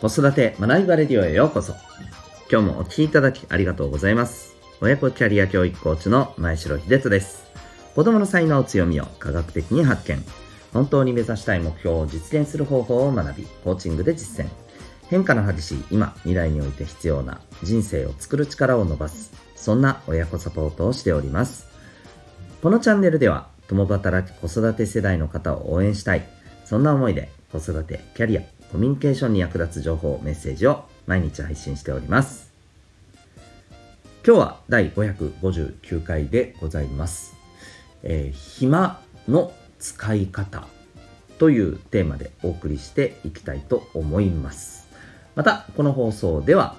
子育て学びバレディオへようこそ。今日もお聴きいただきありがとうございます。親子キャリア教育コーチの前城秀人です。子供の才能強みを科学的に発見。本当に目指したい目標を実現する方法を学び、コーチングで実践。変化の激しい今、未来において必要な人生を作る力を伸ばす。そんな親子サポートをしております。このチャンネルでは、共働き子育て世代の方を応援したい。そんな思いで子育て、キャリア、コミュニケーションに役立つ情報、メッセージを毎日配信しております。今日は第559回でございます。えー、暇の使い方というテーマでお送りしていきたいと思います。また、この放送では、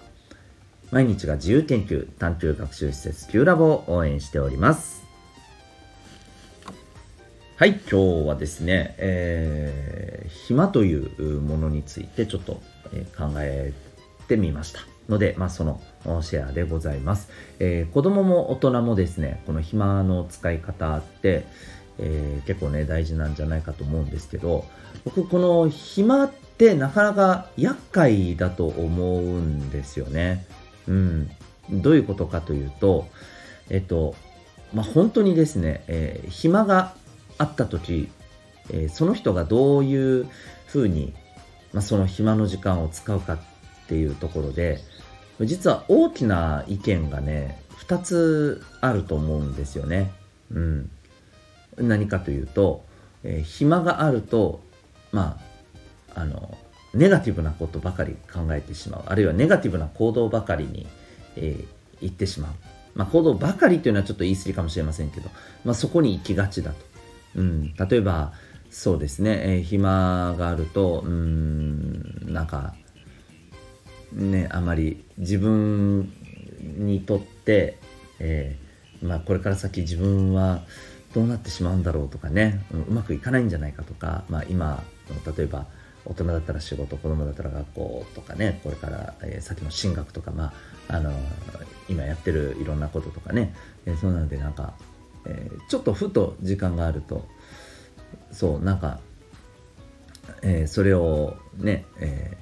毎日が自由研究探究学習施設 Q ラボを応援しております。はい、今日はですね、えー、暇というものについてちょっと、え、考えてみました。ので、まあ、そのシェアでございます、えー、子供も大人もですね、この暇の使い方って、えー、結構ね、大事なんじゃないかと思うんですけど、僕、この暇ってなかなか厄介だと思うんですよね。うん。どういうことかというと、えっと、まあ、本当にですね、えー、暇が会った時、えー、その人がどういうふうに、まあ、その暇の時間を使うかっていうところで実は大きな意見がね2つあると思うんですよね。うん、何かというと、えー、暇があるとまああのネガティブなことばかり考えてしまう。あるいはネガティブな行動ばかりに、えー、行ってしまう、まあ、行動ばかりというのはちょっと言い過ぎかもしれませんけど、まあ、そこに行きがちだと。うん、例えばそうですね、えー、暇があるとうんなんかねあまり自分にとって、えー、まあ、これから先自分はどうなってしまうんだろうとかね、うん、うまくいかないんじゃないかとか、まあ、今例えば大人だったら仕事子供だったら学校とかね。これから、えー、先の進学とか、まあ、あの今やってるいろんなこととかね、えー、そうなのでなんかえー、ちょっとふと時間があるとそうなんか、えー、それをね、え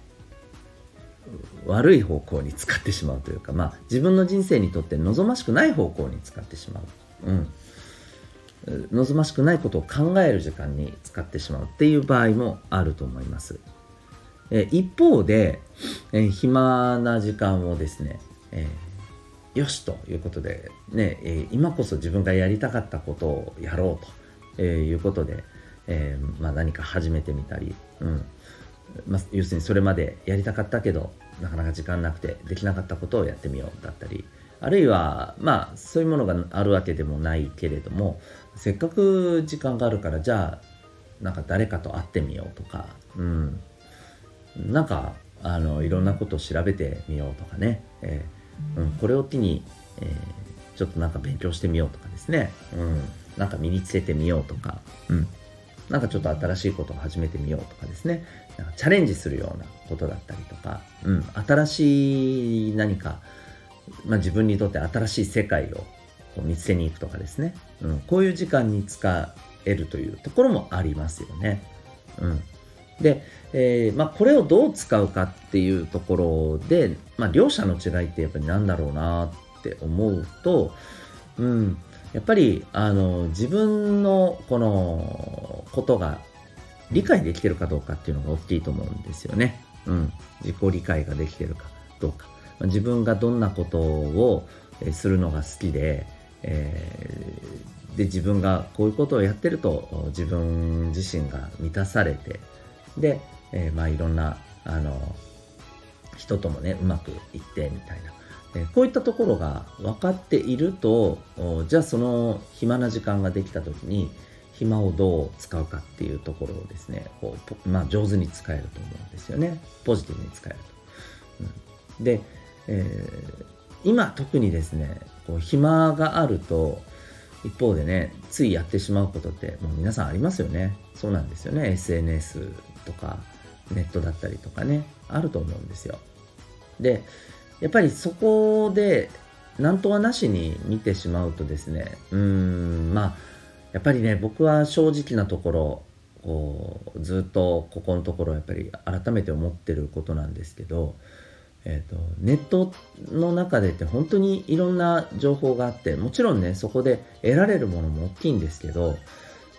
ー、悪い方向に使ってしまうというか、まあ、自分の人生にとって望ましくない方向に使ってしまう、うん、望ましくないことを考える時間に使ってしまうっていう場合もあると思います。え一方で、え暇な時間をですね、えーよしということで、ね、え今こそ自分がやりたかったことをやろうということで、えー、まあ、何か始めてみたり、うん。まあ、要するにそれまでやりたかったけどなかなか時間なくてできなかったことをやってみようだったりあるいはまあそういうものがあるわけでもないけれどもせっかく時間があるからじゃあなんか誰かと会ってみようとか、うん、なんかあのいろんなことを調べてみようとかね、えーうん、これを機に、えー、ちょっとなんか勉強してみようとかですね、うん、なんか身につけてみようとか、うん、なんかちょっと新しいことを始めてみようとかですね、なんかチャレンジするようなことだったりとか、うん、新しい何か、まあ、自分にとって新しい世界を見つけに行くとかですね、うん、こういう時間に使えるというところもありますよね。うん、で、えー、まあ、これをどう使うかっていうところで、まあ、両者の違いってやっぱり何だろうなって思うと、うん、やっぱりあの自分のこのことが理解できてるかどうかっていうのが大きいと思うんですよね。うん、自己理解ができてるかどうか。自分がどんなことをするのが好きで、えー、で自分がこういうことをやってると自分自身が満たされてで、えー、まあいろんなあの人ともねうまくいってみたいな、え、こういったところが分かっているとじゃあその暇な時間ができた時に暇をどう使うかっていうところをですねこう、まあ、上手に使えると思うんですよね。ポジティブに使えると。うん、で、えー、今特にですねこう暇があると一方でねついやってしまうことってもう皆さんありますよね。そうなんですよね。SNS とかネットだったりとかね。あると思うんですよ。でやっぱりそこで何とはなしに見てしまうとですねうーんまあやっぱりね僕は正直なところこうずっとここのところやっぱり改めて思ってることなんですけど、えーと、ネットの中でって本当にいろんな情報があってもちろんねそこで得られるものも大きいんですけど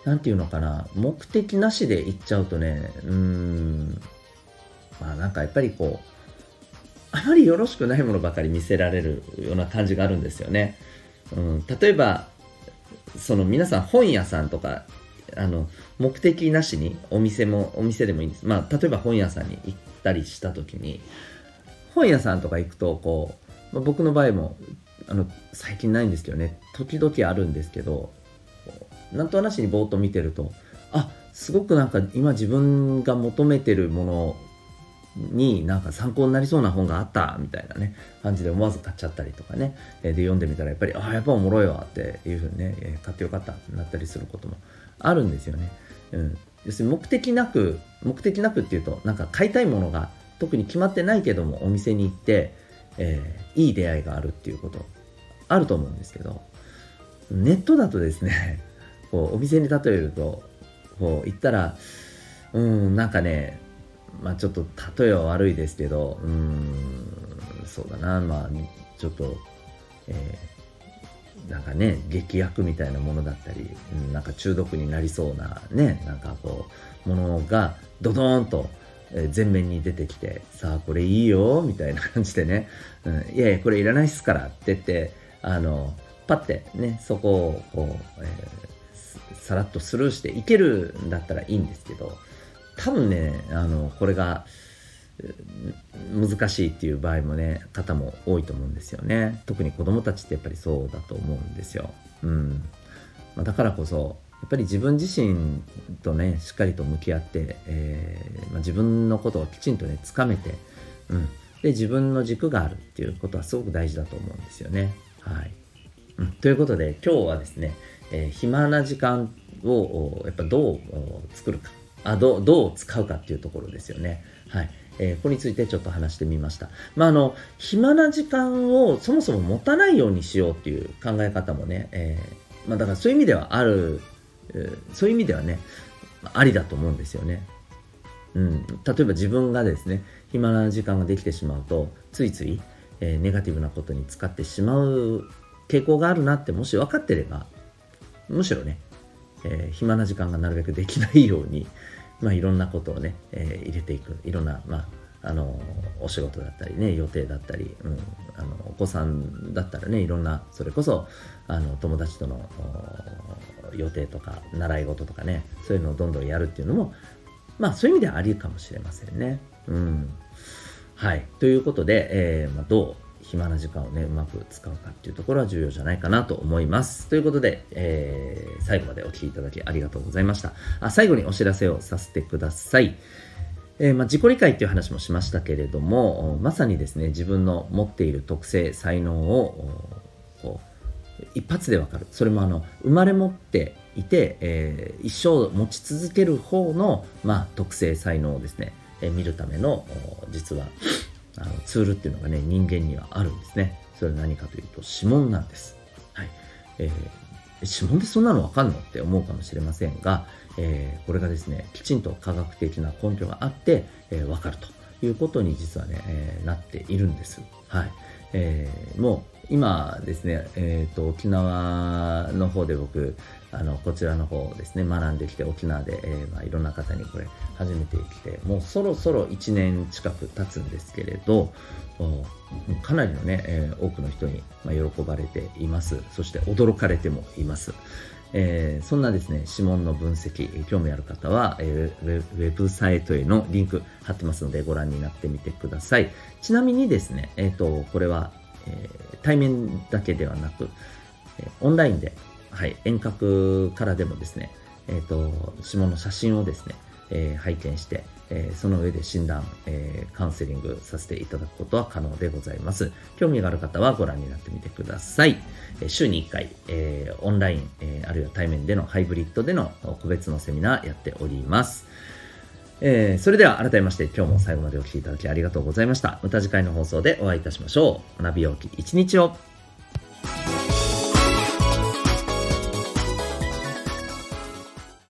何て言うのかな目的なしで行っちゃうとねうーんまあなんかやっぱりこうあまりよろしくないものばかり見せられるような感じがあるんですよね。うん、例えばその皆さん本屋さんとかあの目的なしにお店もお店でもいいんですまあ例えば本屋さんに行ったりした時に本屋さんとか行くとこう、まあ、僕の場合もあの最近ないんですけどね。時々あるんですけどなんとなしにぼーっと見てるとあすごくなんか今自分が求めてるものになんか参考になりそうな本があったみたいなね感じで思わず買っちゃったりとかね。で読んでみたらやっぱりああやっぱおもろいわっていうふうにね買ってよかったってなったりすることもあるんですよね。うん、要するに目的なく目的なくっていうとなんか買いたいものが特に決まってないけどもお店に行って、えー、いい出会いがあるっていうことあると思うんですけどネットだとですね こうお店に例えるとこう行ったらうんなんかねまあちょっと例えは悪いですけどうんそうだなまあちょっと、えー、なんかね劇薬みたいなものだったり、うん、なんか中毒になりそうなねなんかこうものがドドーンと前面に出てきて、さあ、これいいよ、みたいな感じでね、うん、いやいや、これいらないっすからって言って、あの、パッてね、そこをこう、えー、さらっとスルーしていけるんだったらいいんですけど、多分ね、あの、これが、難しいっていう場合もね、方も多いと思うんですよね。特に子供たちってやっぱりそうだと思うんですよ。うん。まあ、だからこそ、やっぱり自分自身とねしっかりと向き合って、えー、まあ、自分のことをきちんとねつかめて、うん、で自分の軸があるっていうことはすごく大事だと思うんですよね。はい、うん、ということで今日はですね、えー、暇な時間をやっぱどう作るかあどう使うかっていうところですよね。はいえー、これについてちょっと話してみました。まあ、あの、暇な時間をそもそも持たないようにしようっていう考え方もね、えー、まあ、だからそういう意味ではあるそういう意味ではね、ありだと思うんですよね。うん、例えば自分がですね、暇な時間ができてしまうと、ついつい、えー、ネガティブなことに使ってしまう傾向があるなってもし分かってれば、むしろね、えー、暇な時間がなるべくできないように、まあ、いろんなことをね、えー、入れていく。いろんな、まあ、あのお仕事だったりね予定だったり、うん、あのお子さんだったらねいろんなそれこそあの友達との予定とか習い事とかねそういうのをどんどんやるっていうのもまあそういう意味ではありかもしれませんね。うん、はいということで、えーまあ、どう暇な時間をねうまく使うかっていうところは重要じゃないかなと思います。ということで、えー、最後までお聴きいただきありがとうございました。あ最後にお知らせをさせてください。えー、まあ、自己理解っていう話もしましたけれどもまさにですね自分の持っている特性才能をこう一発でわかる。それもあの生まれ持っていて、えー、一生持ち続ける方の、まあ、特性才能をですね、えー、見るための実はあのツールっていうのがね人間にはあるんですね。それは何かというと指紋なんです、はい。えー、指紋でそんなのわかんのって思うかもしれませんがえー、これがですね、きちんと科学的な根拠があって、えー、分かるということに実はね、えー、なっているんです。はい。えー、もう今ですね、えーと、沖縄の方で僕あのこちらの方ですね学んできて沖縄で、えーまあ、いろんな方にこれ初めて来てもうそろそろ1年近く経つんですけれどかなりのね、えー、多くの人に、まあ、喜ばれていますそして驚かれてもいます、えー、そんなですね、指紋の分析、興味ある方は、えー、ウェブサイトへのリンク貼ってますのでご覧になってみてください。ちなみにですね、えっ、と、これは、えー、対面だけではなく、えオンラインで、はい、遠隔からでもですね、えっ、と、指紋の写真をですね、え拝見して、えー、その上で診断、えー、カウンセリングさせていただくことは可能でございます。興味がある方はご覧になってみてください。え、週に1回、えオンライン、えあるいは対面でのハイブリッドでの個別のセミナーやっております。えそれでは改めまして今日も最後までお聴きいただきありがとうございました。また次回の放送でお会いいたしましょう。学びようき一日を。